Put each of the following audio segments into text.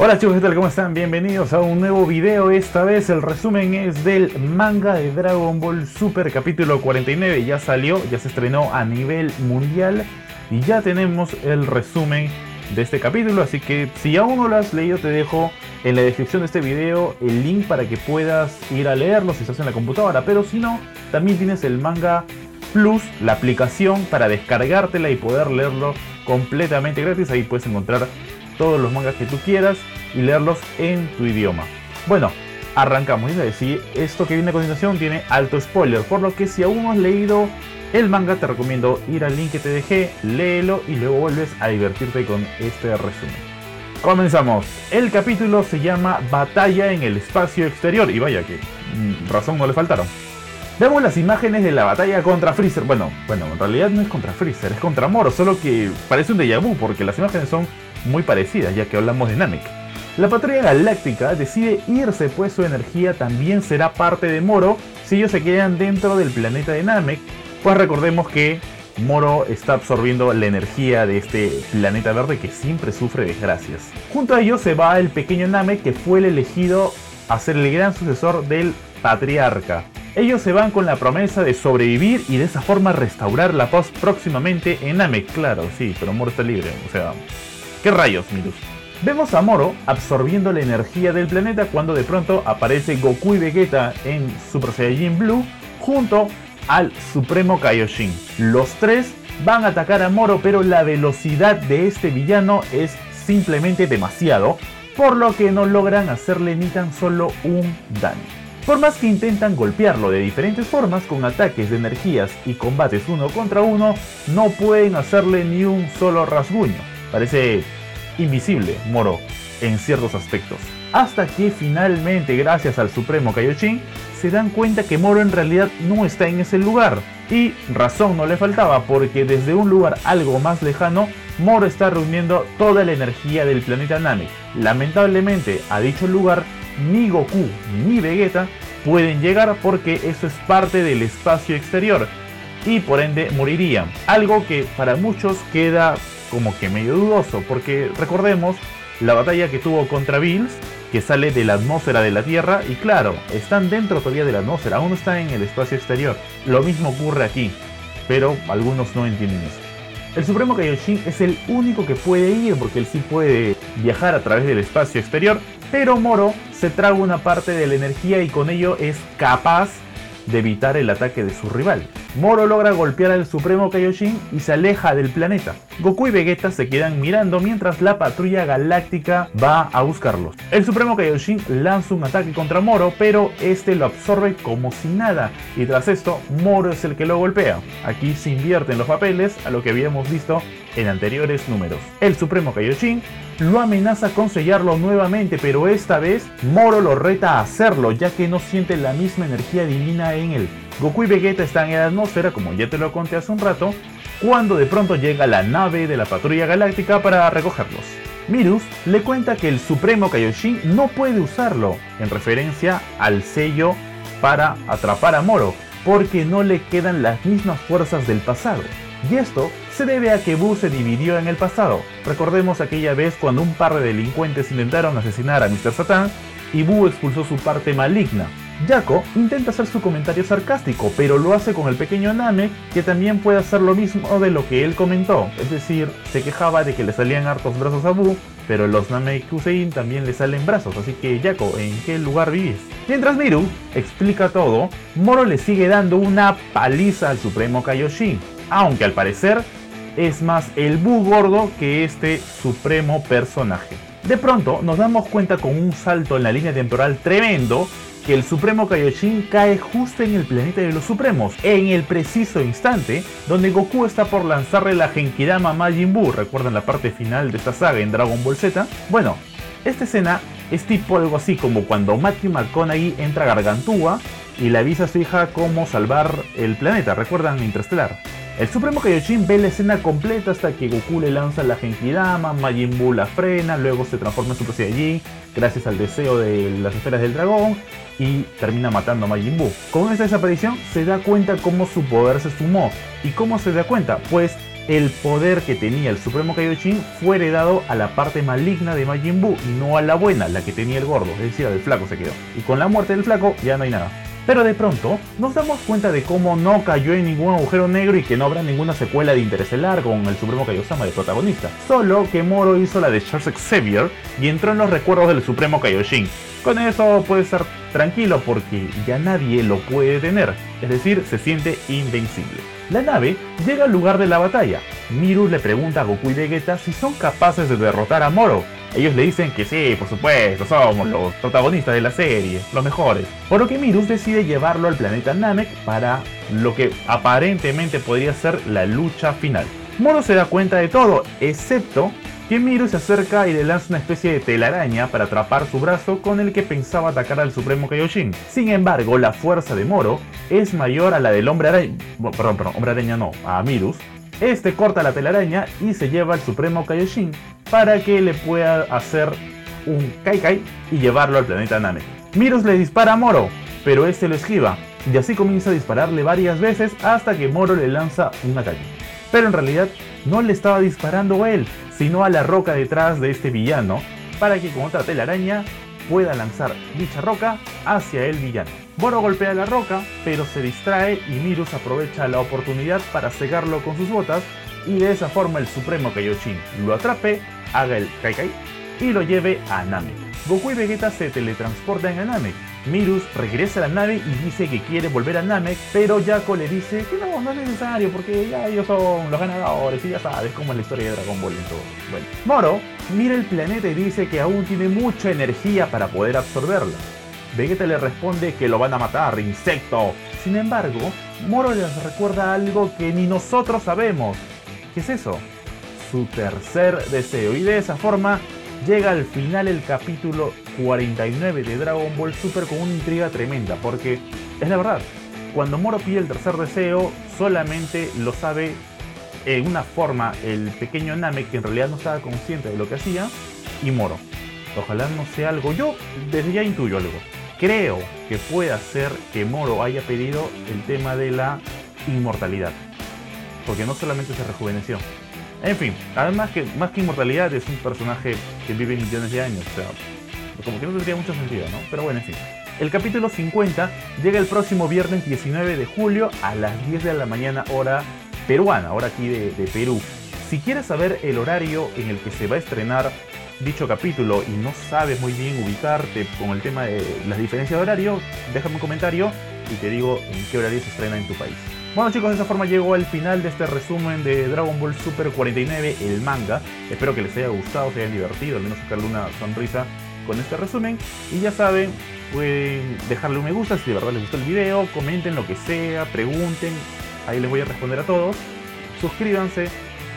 Hola chicos, ¿qué tal? ¿Cómo están? Bienvenidos a un nuevo video. Esta vez el resumen es del manga de Dragon Ball Super capítulo 49. Ya salió, ya se estrenó a nivel mundial y ya tenemos el resumen de este capítulo. Así que si aún no lo has leído, te dejo en la descripción de este video el link para que puedas ir a leerlo si estás en la computadora. Pero si no, también tienes el manga Plus, la aplicación para descargártela y poder leerlo completamente gratis. Ahí puedes encontrar todos los mangas que tú quieras y leerlos en tu idioma. Bueno, arrancamos. Y decir, esto que viene a continuación tiene alto spoiler, por lo que si aún no has leído el manga, te recomiendo ir al link que te dejé, léelo y luego vuelves a divertirte con este resumen. Comenzamos. El capítulo se llama Batalla en el espacio exterior. Y vaya que mm, razón no le faltaron. Vemos las imágenes de la batalla contra Freezer. Bueno, bueno, en realidad no es contra Freezer, es contra Moro, solo que parece un déjà vu porque las imágenes son muy parecidas, ya que hablamos de Namek. La patrulla galáctica decide irse pues su energía también será parte de Moro si ellos se quedan dentro del planeta de Namek, pues recordemos que Moro está absorbiendo la energía de este planeta verde que siempre sufre desgracias. Junto a ellos se va el pequeño Namek que fue el elegido a ser el gran sucesor del patriarca. Ellos se van con la promesa de sobrevivir y de esa forma restaurar la paz próximamente en Namek. Claro, sí, pero Moro está libre, o sea, ¿Qué rayos, Mirus? Vemos a Moro absorbiendo la energía del planeta cuando de pronto aparece Goku y Vegeta en Super Saiyajin Blue junto al Supremo Kaioshin. Los tres van a atacar a Moro, pero la velocidad de este villano es simplemente demasiado, por lo que no logran hacerle ni tan solo un daño. Por más que intentan golpearlo de diferentes formas con ataques de energías y combates uno contra uno, no pueden hacerle ni un solo rasguño. Parece invisible Moro en ciertos aspectos. Hasta que finalmente, gracias al Supremo Kaioshin, se dan cuenta que Moro en realidad no está en ese lugar. Y razón no le faltaba porque desde un lugar algo más lejano, Moro está reuniendo toda la energía del planeta Namek. Lamentablemente a dicho lugar, ni Goku ni Vegeta pueden llegar porque eso es parte del espacio exterior y por ende morirían. Algo que para muchos queda como que medio dudoso, porque recordemos la batalla que tuvo contra Bills, que sale de la atmósfera de la Tierra, y claro, están dentro todavía de la atmósfera, aún están en el espacio exterior. Lo mismo ocurre aquí, pero algunos no entienden eso. El Supremo Kaioshin es el único que puede ir, porque él sí puede viajar a través del espacio exterior, pero Moro se traga una parte de la energía y con ello es capaz de evitar el ataque de su rival. Moro logra golpear al Supremo Kaioshin y se aleja del planeta. Goku y Vegeta se quedan mirando mientras la patrulla galáctica va a buscarlos. El Supremo Kaioshin lanza un ataque contra Moro, pero este lo absorbe como si nada, y tras esto, Moro es el que lo golpea. Aquí se invierten los papeles a lo que habíamos visto en anteriores números. El Supremo Kaioshin lo amenaza con sellarlo nuevamente, pero esta vez Moro lo reta a hacerlo, ya que no siente la misma energía divina en él. Goku y Vegeta están en la atmósfera, como ya te lo conté hace un rato, cuando de pronto llega la nave de la patrulla galáctica para recogerlos. Mirus le cuenta que el Supremo Kaioshin no puede usarlo, en referencia al sello para atrapar a Moro, porque no le quedan las mismas fuerzas del pasado. Y esto se debe a que Buu se dividió en el pasado. Recordemos aquella vez cuando un par de delincuentes intentaron asesinar a Mr. Satan y Buu expulsó su parte maligna. Yako intenta hacer su comentario sarcástico, pero lo hace con el pequeño Namek, que también puede hacer lo mismo de lo que él comentó, es decir, se quejaba de que le salían hartos brazos a Buu, pero los Namek también le salen brazos, así que Yako, ¿en qué lugar vivís? Mientras Miru explica todo, Moro le sigue dando una paliza al Supremo Kaioshin, aunque al parecer es más el Bu gordo que este supremo personaje. De pronto nos damos cuenta con un salto en la línea temporal tremendo que el Supremo Kaioshin cae justo en el planeta de los Supremos, en el preciso instante donde Goku está por lanzarle la Genkidama Majin Buu, recuerdan la parte final de esta saga en Dragon Ball Z. Bueno, esta escena es tipo algo así como cuando Matthew McConaughey entra a Gargantúa y le avisa a su hija cómo salvar el planeta, recuerdan Interstellar. El Supremo Kaioshin ve la escena completa hasta que Goku le lanza la Genkidama, Majin Buu la frena, luego se transforma en Super Saiyajin gracias al deseo de las esferas del dragón y termina matando a Majin Buu. Con esta desaparición se da cuenta cómo su poder se sumó. ¿Y cómo se da cuenta? Pues el poder que tenía el Supremo Kaioshin fue heredado a la parte maligna de Majin Buu y no a la buena, la que tenía el gordo, es decir, el flaco se quedó. Y con la muerte del flaco ya no hay nada. Pero de pronto nos damos cuenta de cómo no cayó en ningún agujero negro y que no habrá ninguna secuela de Interestelar con el Supremo Kaiosama de protagonista. Solo que Moro hizo la de Charles Xavier y entró en los recuerdos del Supremo Kaioshin. Con eso puede estar tranquilo porque ya nadie lo puede tener, es decir, se siente invencible. La nave llega al lugar de la batalla. Miru le pregunta a Goku y Vegeta si son capaces de derrotar a Moro. Ellos le dicen que sí, por supuesto, somos los protagonistas de la serie, los mejores. Por lo que Mirus decide llevarlo al planeta Namek para lo que aparentemente podría ser la lucha final. Moro se da cuenta de todo, excepto que Miru se acerca y le lanza una especie de telaraña para atrapar su brazo con el que pensaba atacar al Supremo Kaioshin. Sin embargo, la fuerza de Moro es mayor a la del hombre araña, perdón, perdón, hombre araña no, a Mirus. Este corta la telaraña y se lleva al Supremo Kaioshin para que le pueda hacer un Kai Kai y llevarlo al planeta Namek. Mirus le dispara a Moro, pero este lo esquiva, y así comienza a dispararle varias veces hasta que Moro le lanza un ataque. Pero en realidad no le estaba disparando a él, sino a la roca detrás de este villano, para que con otra telaraña pueda lanzar dicha roca hacia el villano. Moro golpea la roca, pero se distrae y Mirus aprovecha la oportunidad para cegarlo con sus botas y de esa forma el Supremo Kaioshin lo atrape, haga el Kai Kai y lo lleve a Namek. Goku y Vegeta se teletransportan a Namek. Mirus regresa a la nave y dice que quiere volver a Namek, pero Jaco le dice que no, no es necesario porque ya ellos son los ganadores y ya sabes cómo es la historia de Dragon Ball y todo. Bueno, Moro mira el planeta y dice que aún tiene mucha energía para poder absorberla. Vegeta le responde que lo van a matar, insecto. Sin embargo, Moro les recuerda algo que ni nosotros sabemos. ¿Qué es eso? Su tercer deseo. Y de esa forma llega al final el capítulo 49 de Dragon Ball Super con una intriga tremenda. Porque es la verdad, cuando Moro pide el tercer deseo, solamente lo sabe en una forma el pequeño Namek, que en realidad no estaba consciente de lo que hacía, y Moro. Ojalá no sea algo. Yo desde ya intuyo algo. Creo que pueda ser que Moro haya pedido el tema de la inmortalidad. Porque no solamente se rejuveneció. En fin, además que más que inmortalidad es un personaje que vive millones de años. Como que no tendría mucho sentido, ¿no? Pero bueno, en fin. El capítulo 50 llega el próximo viernes 19 de julio a las 10 de la mañana hora peruana, hora aquí de, Perú. Si quieres saber el horario en el que se va a estrenar dicho capítulo y no sabes muy bien ubicarte con el tema de las diferencias de horario, déjame un comentario y te digo en qué horario se estrena en tu país. Bueno chicos, de esta forma llegó al final de este resumen de Dragon Ball Super 49, el manga. Espero que les haya gustado, se hayan divertido, al menos sacarle una sonrisa con este resumen. Y ya saben, pueden dejarle un me gusta si de verdad les gustó el video, comenten lo que sea, pregunten, ahí les voy a responder a todos. Suscríbanse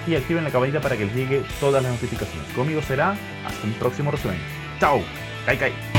y activen la campanita para que les llegue todas las notificaciones. Conmigo será hasta un próximo resumen. ¡Chao! ¡Kai Kai!